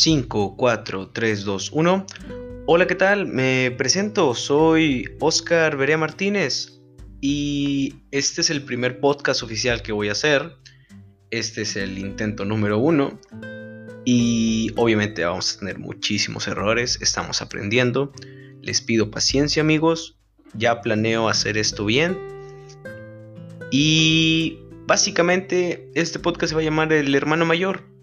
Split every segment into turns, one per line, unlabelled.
5, 4, 3, 2, 1. Hola, ¿qué tal? Me presento, soy Oscar Berea Martínez y este es el primer podcast oficial que voy a hacer. Este es el intento número uno y obviamente vamos a tener muchísimos errores, estamos aprendiendo. Les pido paciencia amigos, ya planeo hacer esto bien y básicamente este podcast se va a llamar El Hermano Mayor.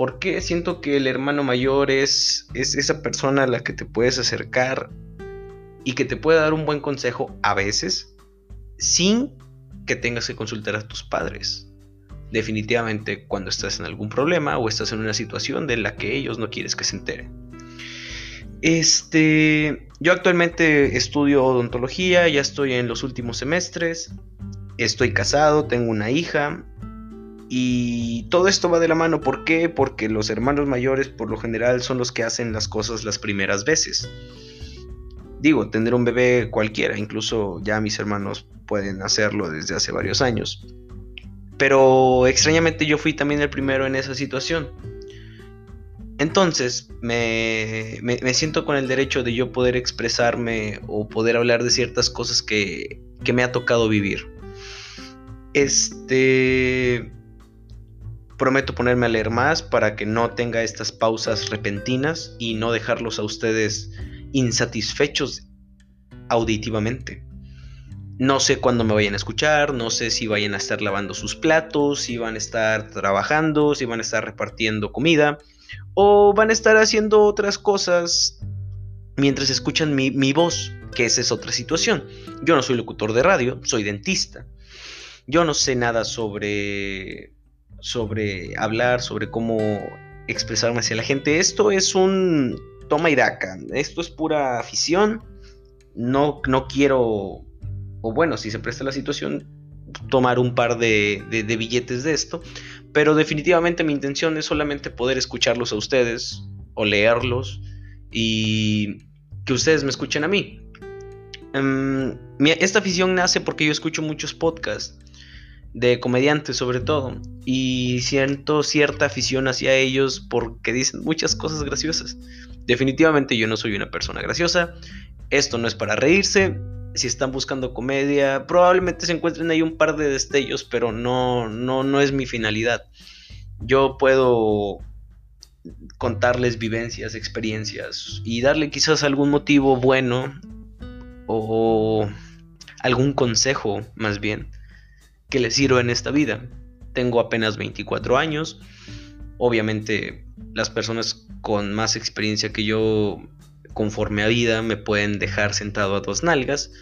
Porque siento que el hermano mayor es, es esa persona a la que te puedes acercar y que te puede dar un buen consejo a veces sin que tengas que consultar a tus padres? Definitivamente cuando estás en algún problema o estás en una situación de la que ellos no quieres que se enteren. Este, yo actualmente estudio odontología, ya estoy en los últimos semestres. Estoy casado, tengo una hija y todo esto va de la mano. ¿Por qué? Porque los hermanos mayores por lo general son los que hacen las cosas las primeras veces. Digo, tener un bebé cualquiera, incluso ya mis hermanos pueden hacerlo desde hace varios años. Pero extrañamente yo fui también el primero en esa situación. Entonces me, me, siento con el derecho de yo poder expresarme o poder hablar de ciertas cosas que, que me ha tocado vivir. Este... Prometo ponerme a leer más para que no tenga estas pausas repentinas y no dejarlos a ustedes insatisfechos auditivamente. No sé cuándo me vayan a escuchar, no sé si vayan a estar lavando sus platos, si van a estar trabajando, si van a estar repartiendo comida o van a estar haciendo otras cosas mientras escuchan mi, voz, que esa es otra situación. Yo no soy locutor de radio, soy dentista. Yo no sé nada sobre, sobre hablar, sobre cómo expresarme hacia la gente. Esto es un toma y daca. Esto es pura afición. No, no quiero, o bueno, si se presta la situación, tomar un par de, billetes de esto. Pero definitivamente mi intención es solamente poder escucharlos a ustedes o leerlos y que ustedes me escuchen a mí. Um, esta afición nace porque yo escucho muchos podcasts de comediantes sobre todo y siento cierta afición hacia ellos porque dicen muchas cosas graciosas. Definitivamente yo no soy una persona graciosa, esto no es para reírse, si están buscando comedia, probablemente se encuentren ahí un par de destellos, pero no no no es mi finalidad. Yo puedo contarles vivencias, experiencias y darle quizás algún motivo bueno o algún consejo más bien que le sirva en esta vida. Tengo apenas 24 años. Obviamente las personas con más experiencia que yo conforme a vida me pueden dejar sentado a dos nalgas.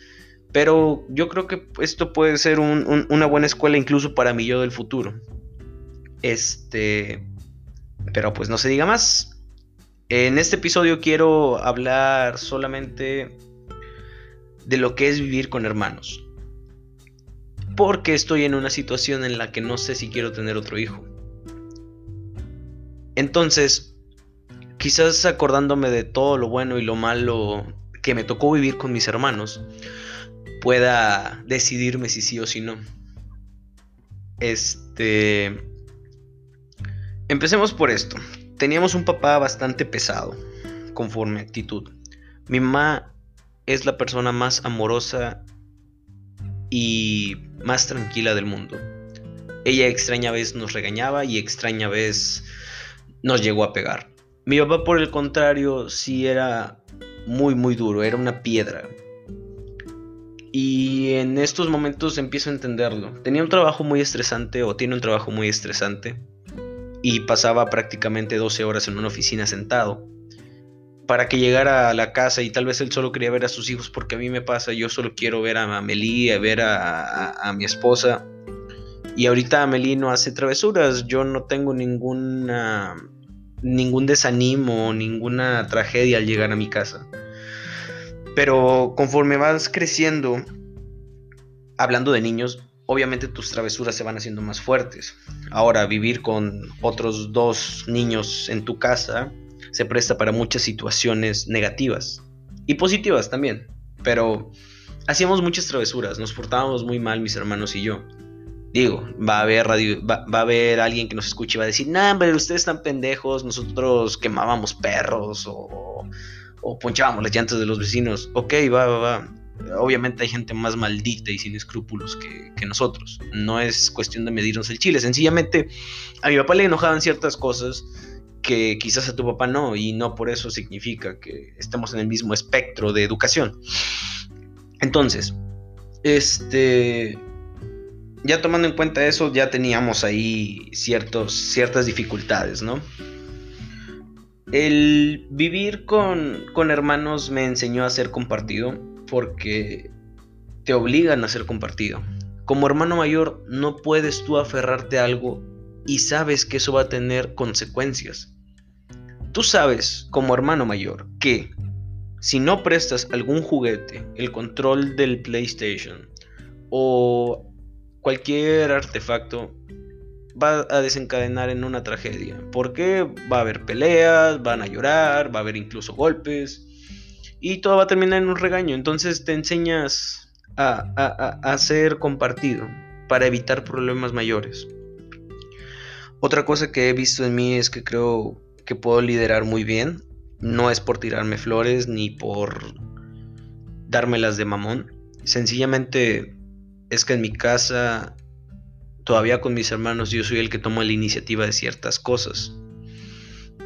Pero yo creo que esto puede ser una buena escuela incluso para mí yo del futuro. Este... Pero pues no se diga más. En este episodio quiero hablar solamente de lo que es vivir con hermanos porque estoy en una situación en la que no sé si quiero tener otro hijo. Entonces, quizás acordándome de todo lo bueno y lo malo que me tocó vivir con mis hermanos, pueda decidirme si sí o si no. Este... Empecemos por esto. Teníamos un papá bastante pesado, conforme actitud. Mi mamá es la persona más amorosa y más tranquila del mundo. Ella extraña vez nos regañaba y extraña vez nos llegó a pegar. Mi papá por el contrario sí era muy muy duro, era una piedra. Y en estos momentos empiezo a entenderlo. Tenía un trabajo muy estresante o tiene un trabajo muy estresante y pasaba prácticamente 12 horas en una oficina sentado para que llegara a la casa y tal vez él solo quería ver a sus hijos porque a mí me pasa, yo solo quiero ver a Amelie, a ver a, mi esposa. Y ahorita Amelie no hace travesuras, yo no tengo ninguna, ningún desanimo, ninguna tragedia al llegar a mi casa. Pero conforme vas creciendo, hablando de niños, obviamente tus travesuras se van haciendo más fuertes. Ahora, vivir con otros dos niños en tu casa se presta para muchas situaciones negativas y positivas también. Pero hacíamos muchas travesuras, nos portábamos muy mal mis hermanos y yo. Digo, va a haber radio, va, a haber alguien que nos escuche y va a decir, no, pero ustedes están pendejos, nosotros quemábamos perros o, o ponchábamos las llantas de los vecinos. Ok, va, va, va. Obviamente hay gente más maldita y sin escrúpulos que, que nosotros. No es cuestión de medirnos el chile. Sencillamente a mi papá le enojaban ciertas cosas que quizás a tu papá no, y no por eso significa que estemos en el mismo espectro de educación. Entonces, este, ya tomando en cuenta eso, ya teníamos ahí ciertos, ciertas dificultades, ¿no? El vivir con, con hermanos me enseñó a ser compartido porque te obligan a ser compartido. Como hermano mayor no puedes tú aferrarte a algo y sabes que eso va a tener consecuencias. Tú sabes, como hermano mayor, que si no prestas algún juguete, el control del PlayStation o cualquier artefacto, va a desencadenar en una tragedia. Porque va a haber peleas, van a llorar, va a haber incluso golpes y todo va a terminar en un regaño. Entonces te enseñas a, a, a ser compartido para evitar problemas mayores. Otra cosa que he visto en mí es que creo que puedo liderar muy bien. No es por tirarme flores ni por dármelas de mamón. Sencillamente es que en mi casa, todavía con mis hermanos, yo soy el que toma la iniciativa de ciertas cosas.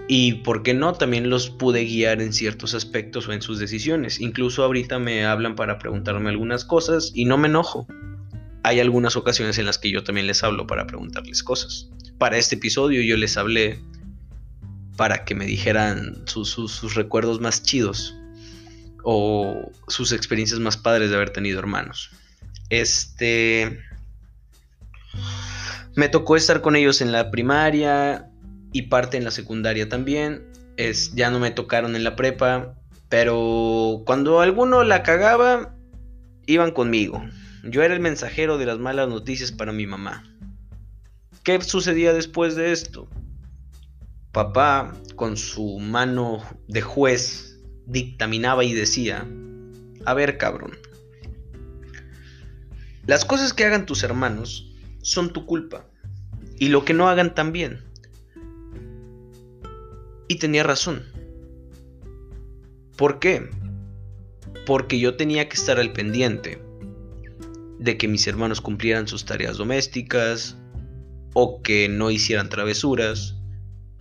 Y por qué no, también los pude guiar en ciertos aspectos o en sus decisiones. Incluso ahorita me hablan para preguntarme algunas cosas y no me enojo. Hay algunas ocasiones en las que yo también les hablo para preguntarles cosas para este episodio yo les hablé para que me dijeran sus, recuerdos más chidos o sus experiencias más padres de haber tenido hermanos. Este. Me tocó estar con ellos en la primaria y parte en la secundaria también. Es, ya no me tocaron en la prepa, pero cuando alguno la cagaba, iban conmigo. Yo era el mensajero de las malas noticias para mi mamá. ¿Qué sucedía después de esto? Papá, con su mano de juez, dictaminaba y decía, a ver cabrón, las cosas que hagan tus hermanos son tu culpa, y lo que no hagan también. Y tenía razón. ¿Por qué? Porque yo tenía que estar al pendiente de que mis hermanos cumplieran sus tareas domésticas, o que no hicieran travesuras,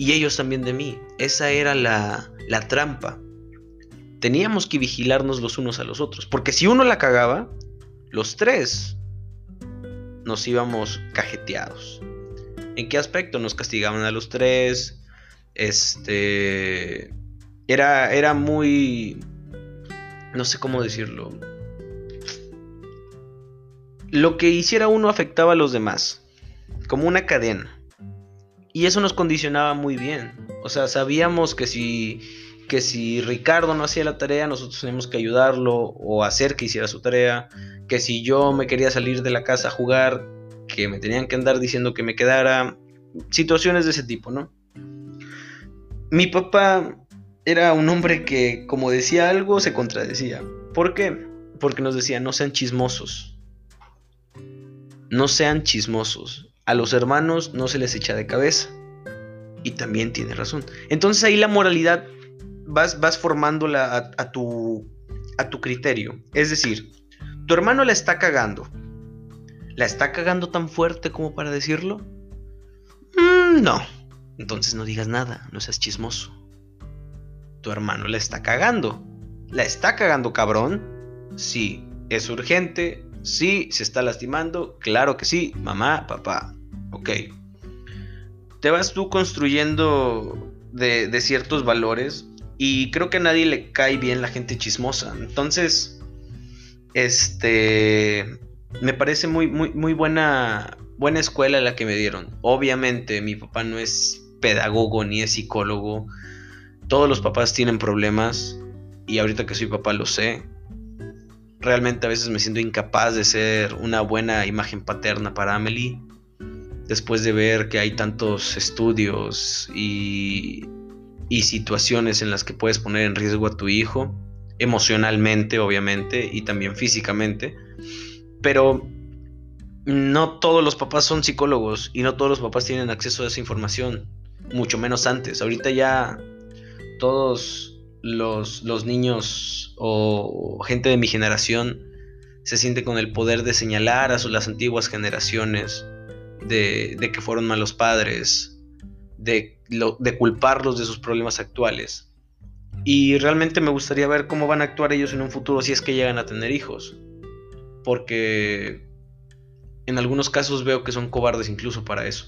y ellos también de mí. Esa era la, la trampa. Teníamos que vigilarnos los unos a los otros, porque si uno la cagaba, los tres nos íbamos cajeteados. ¿En qué aspecto nos castigaban a los tres? Este era era muy no sé cómo decirlo. Lo que hiciera uno afectaba a los demás como una cadena. Y eso nos condicionaba muy bien. O sea, sabíamos que si, que si Ricardo no hacía la tarea, nosotros teníamos que ayudarlo o hacer que hiciera su tarea. Que si yo me quería salir de la casa a jugar, que me tenían que andar diciendo que me quedara. Situaciones de ese tipo, ¿no? Mi papá era un hombre que, como decía algo, se contradecía. ¿Por qué? Porque nos decía, no sean chismosos. No sean chismosos a los hermanos no se les echa de cabeza. Y también tiene razón. Entonces ahí la moralidad vas, vas formándola a, tu, a tu criterio. Es decir, tu hermano la está cagando. ¿La está cagando tan fuerte como para decirlo? Mm, no. Entonces no digas nada, no seas chismoso. Tu hermano la está cagando. ¿La está cagando cabrón? Sí. ¿Es urgente? Sí, se está lastimando, claro que sí, mamá, papá. Ok. Te vas tú construyendo de, ciertos valores y creo que a nadie le cae bien la gente chismosa. Entonces, este, me parece muy, muy, muy buena, buena escuela la que me dieron. Obviamente mi papá no es pedagogo ni es psicólogo. Todos los papás tienen problemas y ahorita que soy papá lo sé realmente a veces me siento incapaz de ser una buena imagen paterna para Amelie. Después de ver que hay tantos estudios y, situaciones en las que puedes poner en riesgo a tu hijo, emocionalmente obviamente y también físicamente. Pero no todos los papás son psicólogos y no todos los papás tienen acceso a esa información, mucho menos antes. Ahorita ya todos los, niños o gente de mi generación se siente con el poder de señalar a las antiguas generaciones de, que fueron malos padres, de, de culparlos de sus problemas actuales. Y realmente me gustaría ver cómo van a actuar ellos en un futuro si es que llegan a tener hijos. Porque en algunos casos veo que son cobardes incluso para eso.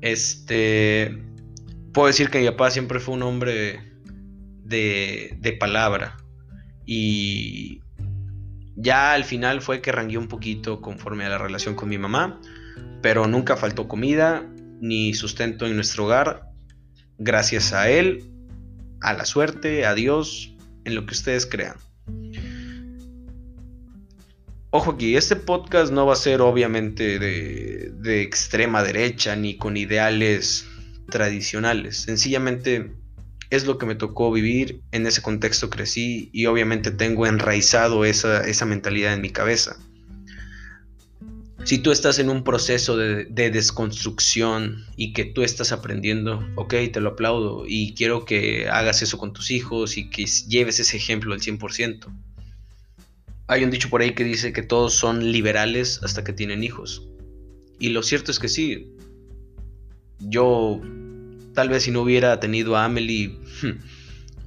Este. Puedo decir que mi papá siempre fue un hombre de, de palabra. Y ya al final fue que rangué un poquito conforme a la relación con mi mamá. Pero nunca faltó comida ni sustento en nuestro hogar. Gracias a él, a la suerte, a Dios, en lo que ustedes crean. Ojo aquí, este podcast no va a ser obviamente de, extrema derecha ni con ideales tradicionales. Sencillamente es lo que me tocó vivir, en ese contexto crecí y obviamente tengo enraizado esa, mentalidad en mi cabeza. Si tú estás en un proceso de, de, desconstrucción y que tú estás aprendiendo, ok, te lo aplaudo y quiero que hagas eso con tus hijos y que lleves ese ejemplo al 100%. Hay un dicho por ahí que dice que todos son liberales hasta que tienen hijos. Y lo cierto es que sí. Yo tal vez si no hubiera tenido a Amelie,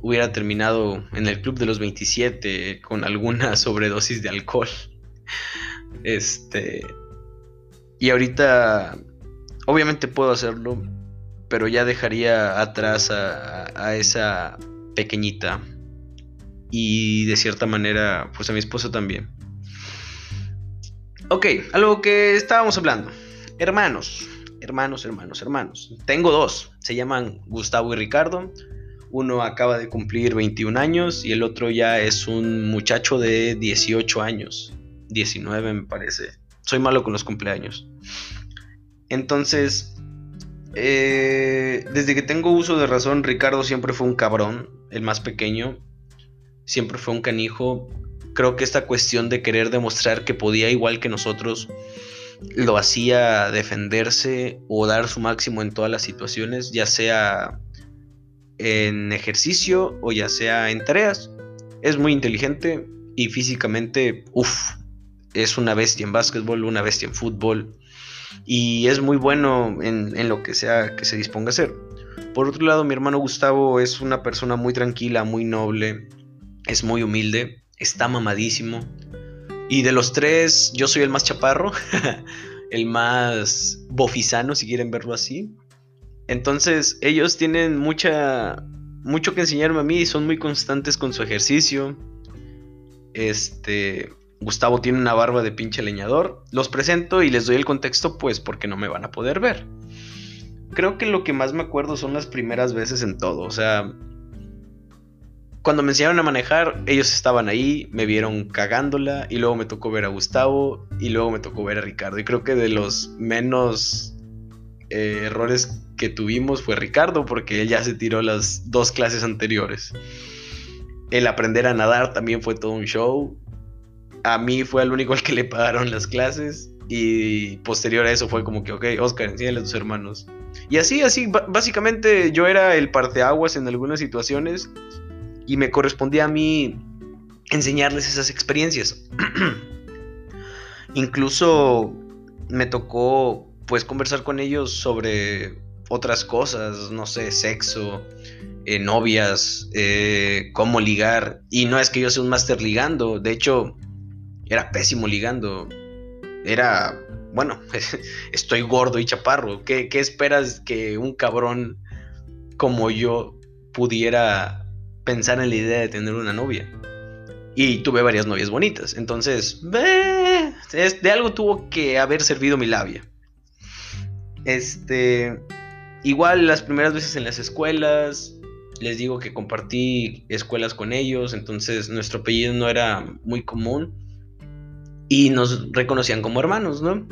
hubiera terminado en el club de los 27 con alguna sobredosis de alcohol. Este... Y ahorita, obviamente puedo hacerlo, pero ya dejaría atrás a, a esa pequeñita y de cierta manera, pues a mi esposo también. Ok, algo que estábamos hablando. Hermanos, hermanos, hermanos, hermanos. Tengo dos, se llaman Gustavo y Ricardo. Uno acaba de cumplir 21 años y el otro ya es un muchacho de 18 años. 19 me parece. Soy malo con los cumpleaños. Entonces, eh, desde que tengo uso de razón, Ricardo siempre fue un cabrón, el más pequeño siempre fue un canijo. Creo que esta cuestión de querer demostrar que podía igual que nosotros lo hacía defenderse o dar su máximo en todas las situaciones, ya sea en ejercicio o ya sea en tareas. Es muy inteligente y físicamente, uff, es una bestia en básquetbol, una bestia en fútbol y es muy bueno en, en, lo que sea que se disponga a hacer. Por otro lado, mi hermano Gustavo es una persona muy tranquila, muy noble, es muy humilde, está mamadísimo. Y de los tres, yo soy el más chaparro, el más bofisano, si quieren verlo así. Entonces, ellos tienen mucha, mucho que enseñarme a mí y son muy constantes con su ejercicio. Este, Gustavo tiene una barba de pinche leñador. Los presento y les doy el contexto, pues porque no me van a poder ver. Creo que lo que más me acuerdo son las primeras veces en todo. O sea, cuando me enseñaron a manejar, ellos estaban ahí, me vieron cagándola y luego me tocó ver a Gustavo y luego me tocó ver a Ricardo. Y creo que de los menos eh, errores que tuvimos fue Ricardo porque él ya se tiró las dos clases anteriores. El aprender a nadar también fue todo un show. A mí fue el único al que le pagaron las clases y posterior a eso fue como que, ok, Oscar, enséñale a tus hermanos. Y así, así, básicamente yo era el parteaguas en algunas situaciones y me correspondía a mí enseñarles esas experiencias. Incluso me tocó pues conversar con ellos sobre otras cosas, no sé, sexo, eh, novias, eh, cómo ligar. Y no es que yo sea un máster ligando, de hecho, era pésimo ligando. Era, bueno, estoy gordo y chaparro. ¿Qué, ¿Qué esperas que un cabrón como yo pudiera pensar en la idea de tener una novia. Y tuve varias novias bonitas. Entonces, de algo tuvo que haber servido mi labia. Este. Igual las primeras veces en las escuelas. Les digo que compartí escuelas con ellos. Entonces nuestro apellido no era muy común. Y nos reconocían como hermanos, ¿no?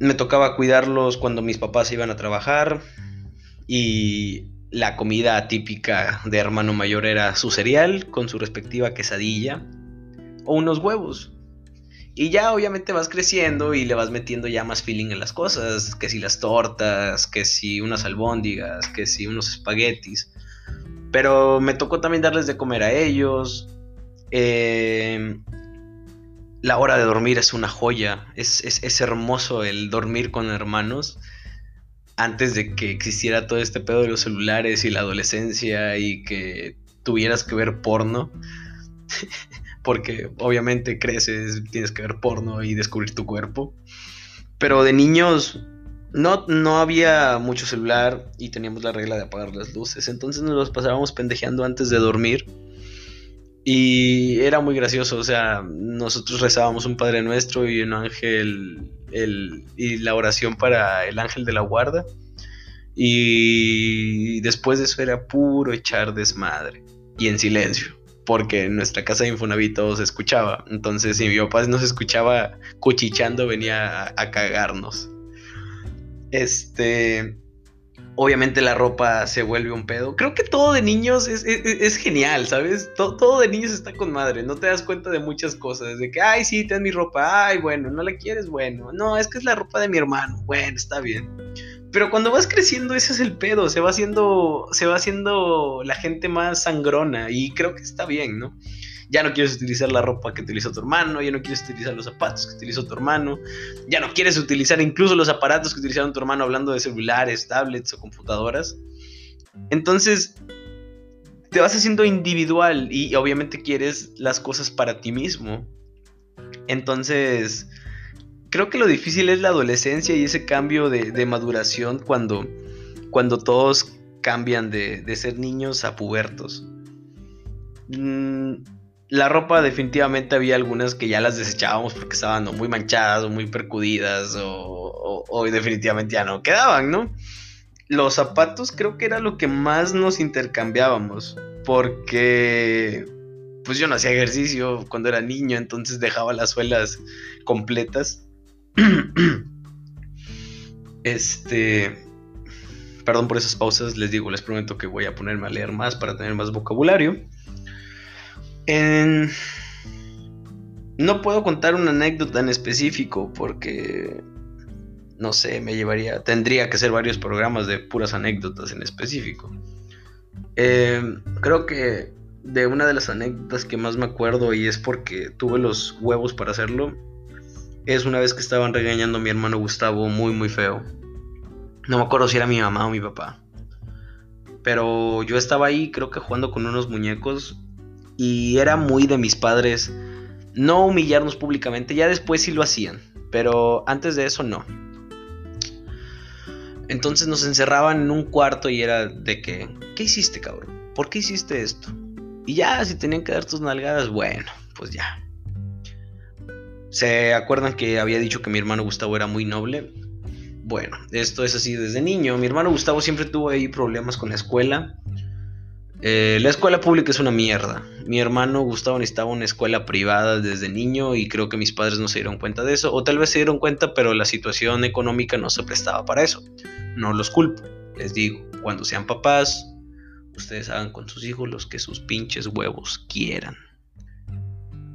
Me tocaba cuidarlos cuando mis papás iban a trabajar. Y la comida típica de hermano mayor era su cereal con su respectiva quesadilla o unos huevos. Y ya obviamente vas creciendo y le vas metiendo ya más feeling en las cosas, que si las tortas, que si unas albóndigas, que si unos espaguetis. Pero me tocó también darles de comer a ellos. Eh, la hora de dormir es una joya. Es, es, hermoso el dormir con hermanos. Antes de que existiera todo este pedo de los celulares y la adolescencia y que tuvieras que ver porno. Porque obviamente creces, tienes que ver porno y descubrir tu cuerpo. Pero de niños no, no había mucho celular y teníamos la regla de apagar las luces. Entonces nos los pasábamos pendejeando antes de dormir. Y era muy gracioso, o sea, nosotros rezábamos un Padre Nuestro y un ángel, y la oración para el ángel de la guarda. Y después de eso era puro echar desmadre y en silencio, porque en nuestra casa de Infonavit todo se escuchaba. Entonces, si mi papá nos escuchaba cuchichando, venía a cagarnos. Este. Obviamente la ropa se vuelve un pedo. Creo que todo de niños es, genial, ¿sabes? Todo, de niños está con madre. No te das cuenta de muchas cosas. De que, ay, sí, ten mi ropa. Ay, bueno, no la quieres, bueno. No, es que es la ropa de mi hermano. Bueno, está bien. Pero cuando vas creciendo, ese es el pedo. Se va haciendo, se va haciendo la gente más sangrona. Y creo que está bien, ¿no? Ya no quieres utilizar la ropa que utiliza tu hermano, ya no quieres utilizar los zapatos que utilizó tu hermano, ya no quieres utilizar incluso los aparatos que utilizaron tu hermano hablando de celulares, tablets o computadoras. Entonces, te vas haciendo individual y obviamente quieres las cosas para ti mismo. Entonces, creo que lo difícil es la adolescencia y ese cambio de, maduración cuando, cuando todos cambian de, de ser niños a pubertos. Mm, la ropa definitivamente había algunas que ya las desechábamos porque estaban muy manchadas o muy percudidas o, definitivamente ya no quedaban, ¿no? Los zapatos creo que era lo que más nos intercambiábamos porque pues yo no hacía ejercicio cuando era niño, entonces dejaba las suelas completas. este, perdón por esas pausas, les digo, les prometo que voy a ponerme a leer más para tener más vocabulario. No puedo contar una anécdota en específico porque, no sé, me llevaría, tendría que ser varios programas de puras anécdotas en específico. Em, creo que de una de las anécdotas que más me acuerdo y es porque tuve los huevos para hacerlo, es una vez que estaban regañando a mi hermano Gustavo muy muy feo. No me acuerdo si era mi mamá o mi papá. Pero yo estaba ahí, creo que jugando con unos muñecos y era muy de mis padres no humillarnos públicamente, ya después sí lo hacían, pero antes de eso no. Entonces nos encerraban en un cuarto y era de que, ¿qué hiciste, cabrón? ¿Por qué hiciste esto? Y ya, si tenían que dar tus nalgadas, bueno, pues ya. ¿Se acuerdan que había dicho que mi hermano Gustavo era muy noble? Bueno, esto es así desde niño. Mi hermano Gustavo siempre tuvo ahí problemas con la escuela. Eh, la escuela pública es una mierda. Mi hermano Gustavo necesitaba una escuela privada desde niño y creo que mis padres no se dieron cuenta de eso. O tal vez se dieron cuenta, pero la situación económica no se prestaba para eso. No los culpo. Les digo, cuando sean papás, ustedes hagan con sus hijos los que sus pinches huevos quieran.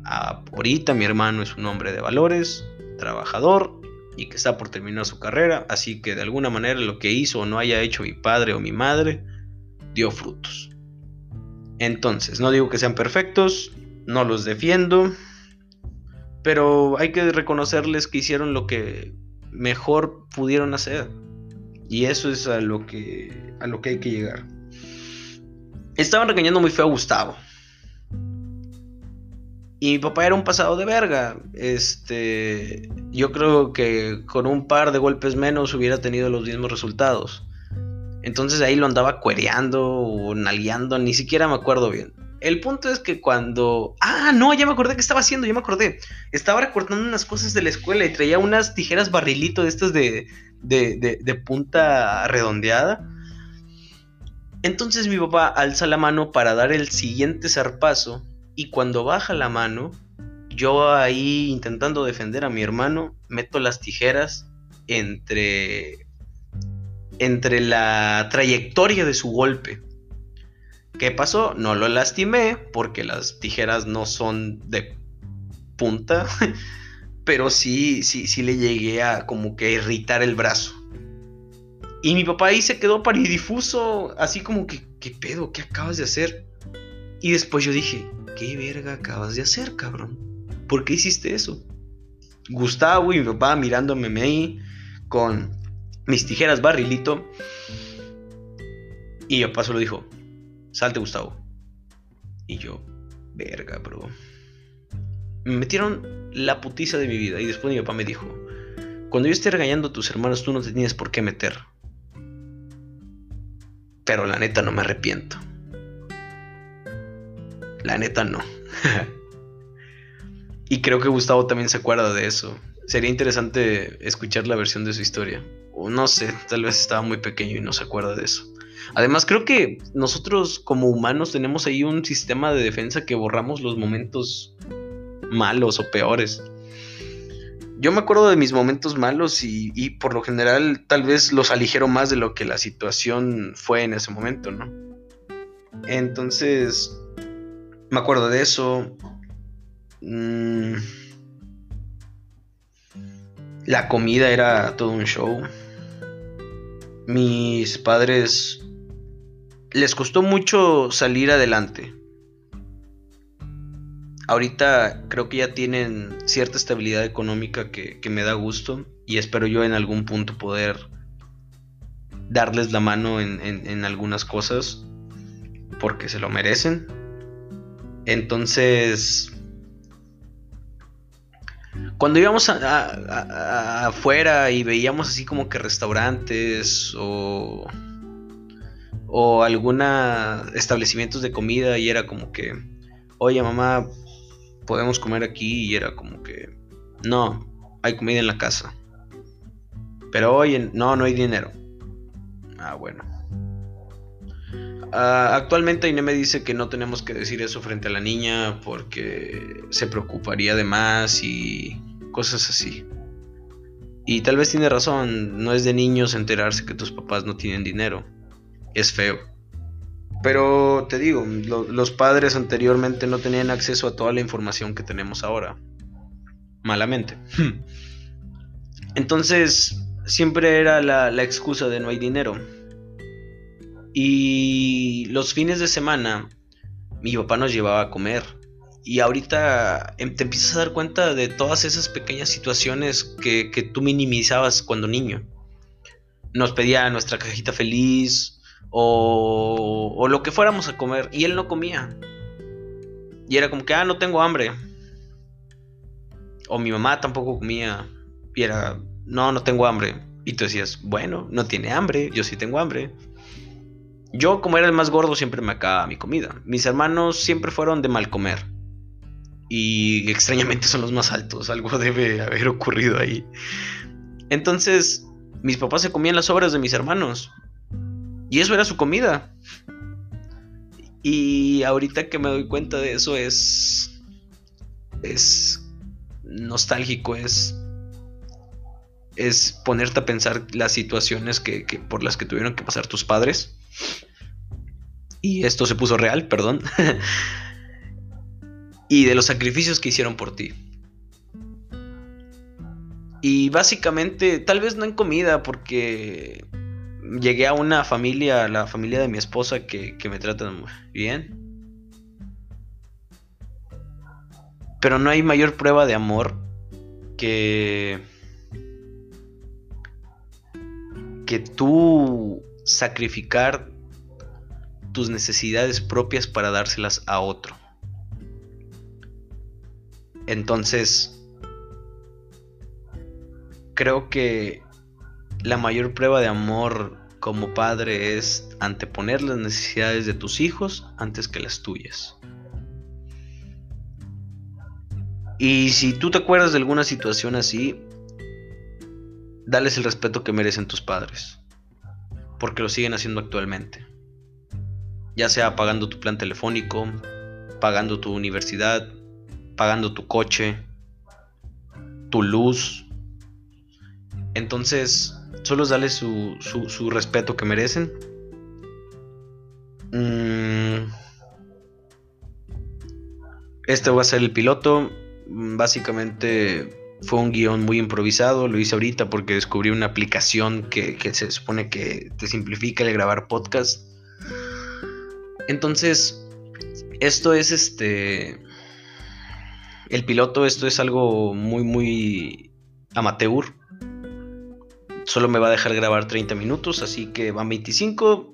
Ah, ahorita mi hermano es un hombre de valores, trabajador y que está por terminar su carrera, así que de alguna manera lo que hizo o no haya hecho mi padre o mi madre dio frutos. Entonces, no digo que sean perfectos, no los defiendo, pero hay que reconocerles que hicieron lo que mejor pudieron hacer. Y eso es a lo que, a lo que hay que llegar. Estaban regañando muy feo a Gustavo. Y mi papá era un pasado de verga. Este, yo creo que con un par de golpes menos hubiera tenido los mismos resultados. Entonces ahí lo andaba cuereando o naleando, ni siquiera me acuerdo bien. El punto es que cuando... Ah, no, ya me acordé qué estaba haciendo, ya me acordé. Estaba recortando unas cosas de la escuela y traía unas tijeras barrilito de estas de, de, de, punta redondeada. Entonces mi papá alza la mano para dar el siguiente zarpazo y cuando baja la mano, yo ahí intentando defender a mi hermano, meto las tijeras entre entre la trayectoria de su golpe. ¿Qué pasó? No lo lastimé porque las tijeras no son de punta, pero sí, sí, sí le llegué a como que irritar el brazo. Y mi papá ahí se quedó paridifuso, así como que, ¿qué pedo? ¿Qué acabas de hacer? Y después yo dije, ¿qué verga acabas de hacer, cabrón? ¿Por qué hiciste eso? Gustavo y mi papá mirándome ahí con mis tijeras barrilito. Y mi papá solo dijo, salte Gustavo. Y yo, verga, bro. Me metieron la putiza de mi vida. Y después mi papá me dijo, cuando yo esté regañando a tus hermanos, tú no te tienes por qué meter. Pero la neta no me arrepiento. La neta no. y creo que Gustavo también se acuerda de eso. Sería interesante escuchar la versión de su historia. No sé, tal vez estaba muy pequeño y no se acuerda de eso. Además, creo que nosotros como humanos tenemos ahí un sistema de defensa que borramos los momentos malos o peores. Yo me acuerdo de mis momentos malos y, y, por lo general tal vez los aligero más de lo que la situación fue en ese momento, ¿no? Entonces, me acuerdo de eso. Mm. La comida era todo un show. Mis padres les costó mucho salir adelante. Ahorita creo que ya tienen cierta estabilidad económica que, me da gusto y espero yo en algún punto poder darles la mano en, en algunas cosas porque se lo merecen. Entonces, cuando íbamos afuera y veíamos así como que restaurantes o, o alguna establecimientos de comida y era como que, oye mamá, podemos comer aquí y era como que, no, hay comida en la casa. Pero oye, no, no hay dinero. Ah, bueno. Ah, actualmente Aine me dice que no tenemos que decir eso frente a la niña porque se preocuparía de más y cosas así. Y tal vez tiene razón, no es de niños enterarse que tus papás no tienen dinero. Es feo. Pero te digo, los padres anteriormente no tenían acceso a toda la información que tenemos ahora. Malamente. Entonces, siempre era la, la excusa de no hay dinero. Y los fines de semana mi papá nos llevaba a comer. Y ahorita em, te empiezas a dar cuenta de todas esas pequeñas situaciones que, tú minimizabas cuando niño. Nos pedía nuestra cajita feliz o, o lo que fuéramos a comer y él no comía. Y era como que, ah, no tengo hambre. O mi mamá tampoco comía. Y era, no, no tengo hambre. Y tú decías, bueno, no tiene hambre, yo sí tengo hambre. Yo, como era el más gordo, siempre me acababa mi comida. Mis hermanos siempre fueron de mal comer. Y extrañamente son los más altos. Algo debe haber ocurrido ahí. Entonces, mis papás se comían las obras de mis hermanos. Y eso era su comida. Y ahorita que me doy cuenta de eso es... Es nostálgico, es... Es ponerte a pensar las situaciones que, que por las que tuvieron que pasar tus padres y esto se puso real, perdón, y de los sacrificios que hicieron por ti. Y básicamente, tal vez no en comida, porque llegué a una familia, la familia de mi esposa, que, que me tratan muy bien. Pero no hay mayor prueba de amor que que tú sacrificar tus necesidades propias para dárselas a otro. Entonces, creo que la mayor prueba de amor como padre es anteponer las necesidades de tus hijos antes que las tuyas. Y si tú te acuerdas de alguna situación así, dales el respeto que merecen tus padres, porque lo siguen haciendo actualmente ya sea pagando tu plan telefónico, pagando tu universidad, pagando tu coche, tu luz. Entonces, solo dale su, su, respeto que merecen. Mm. Este va a ser el piloto. Básicamente Fue un guion muy improvisado, lo hice ahorita porque descubrí una aplicación que, que se supone que te simplifica el grabar podcast. Entonces, esto es este... El piloto, esto es algo muy, muy amateur. Solo me va a dejar grabar 30 minutos, así que van 25.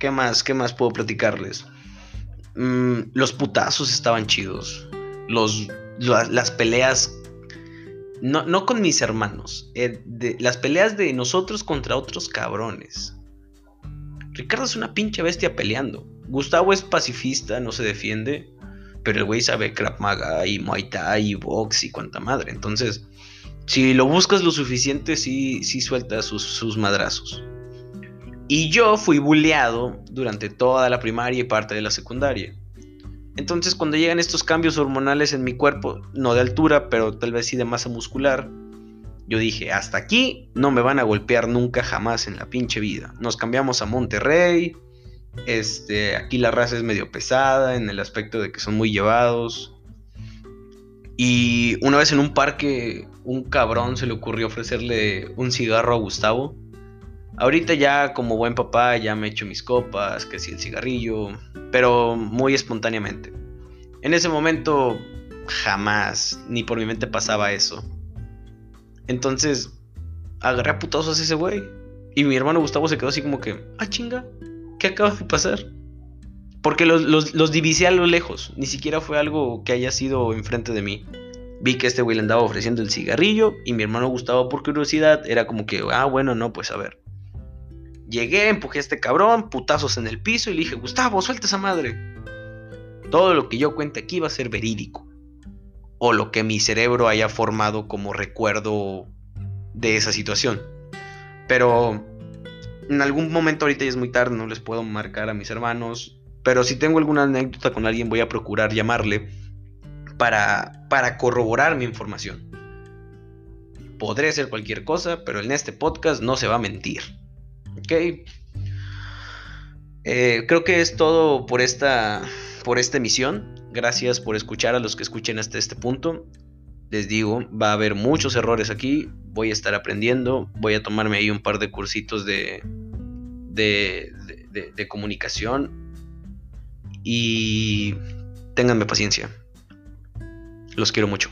¿Qué más? ¿Qué más puedo platicarles? Mm, los putazos estaban chidos. Los, las peleas. No, no, con mis hermanos. Eh, las peleas de nosotros contra otros cabrones. Ricardo es una pinche bestia peleando. Gustavo es pacifista, no se defiende. Pero el güey sabe Krav Maga y Muay Thai y box y cuanta madre. Entonces, si lo buscas lo suficiente, sí, sí suelta sus, sus madrazos. Y yo fui bulleado durante toda la primaria y parte de la secundaria. Entonces cuando llegan estos cambios hormonales en mi cuerpo, no de altura, pero tal vez sí de masa muscular, yo dije, hasta aquí no me van a golpear nunca jamás en la pinche vida. Nos cambiamos a Monterrey. Este, aquí la raza es medio pesada en el aspecto de que son muy llevados. Y una vez en un parque, un cabrón se le ocurrió ofrecerle un cigarro a Gustavo. Ahorita ya como buen papá ya me echo mis copas, que si el cigarrillo, pero muy espontáneamente. En ese momento jamás, ni por mi mente pasaba eso. Entonces, agarré a putazos a ese güey. Y mi hermano Gustavo se quedó así como que, ah chinga, ¿qué acaba de pasar? Porque los, los, divisé a lo lejos, ni siquiera fue algo que haya sido enfrente de mí. Vi que este güey le andaba ofreciendo el cigarrillo y mi hermano Gustavo por curiosidad era como que, ah bueno, no, pues a ver. Llegué, empujé a este cabrón, putazos en el piso y le dije, Gustavo, suelta esa madre. Todo lo que yo cuente aquí va a ser verídico. O lo que mi cerebro haya formado como recuerdo de esa situación. Pero en algún momento ahorita ya es muy tarde, no les puedo marcar a mis hermanos. Pero si tengo alguna anécdota con alguien voy a procurar llamarle para, para corroborar mi información. Podré ser cualquier cosa, pero en este podcast no se va a mentir. Ok. Eh, creo que es todo por esta, por esta emisión. Gracias por escuchar a los que escuchen hasta este punto. Les digo, va a haber muchos errores aquí. Voy a estar aprendiendo. Voy a tomarme ahí un par de cursitos de, de, de comunicación. Y ténganme paciencia. Los quiero mucho.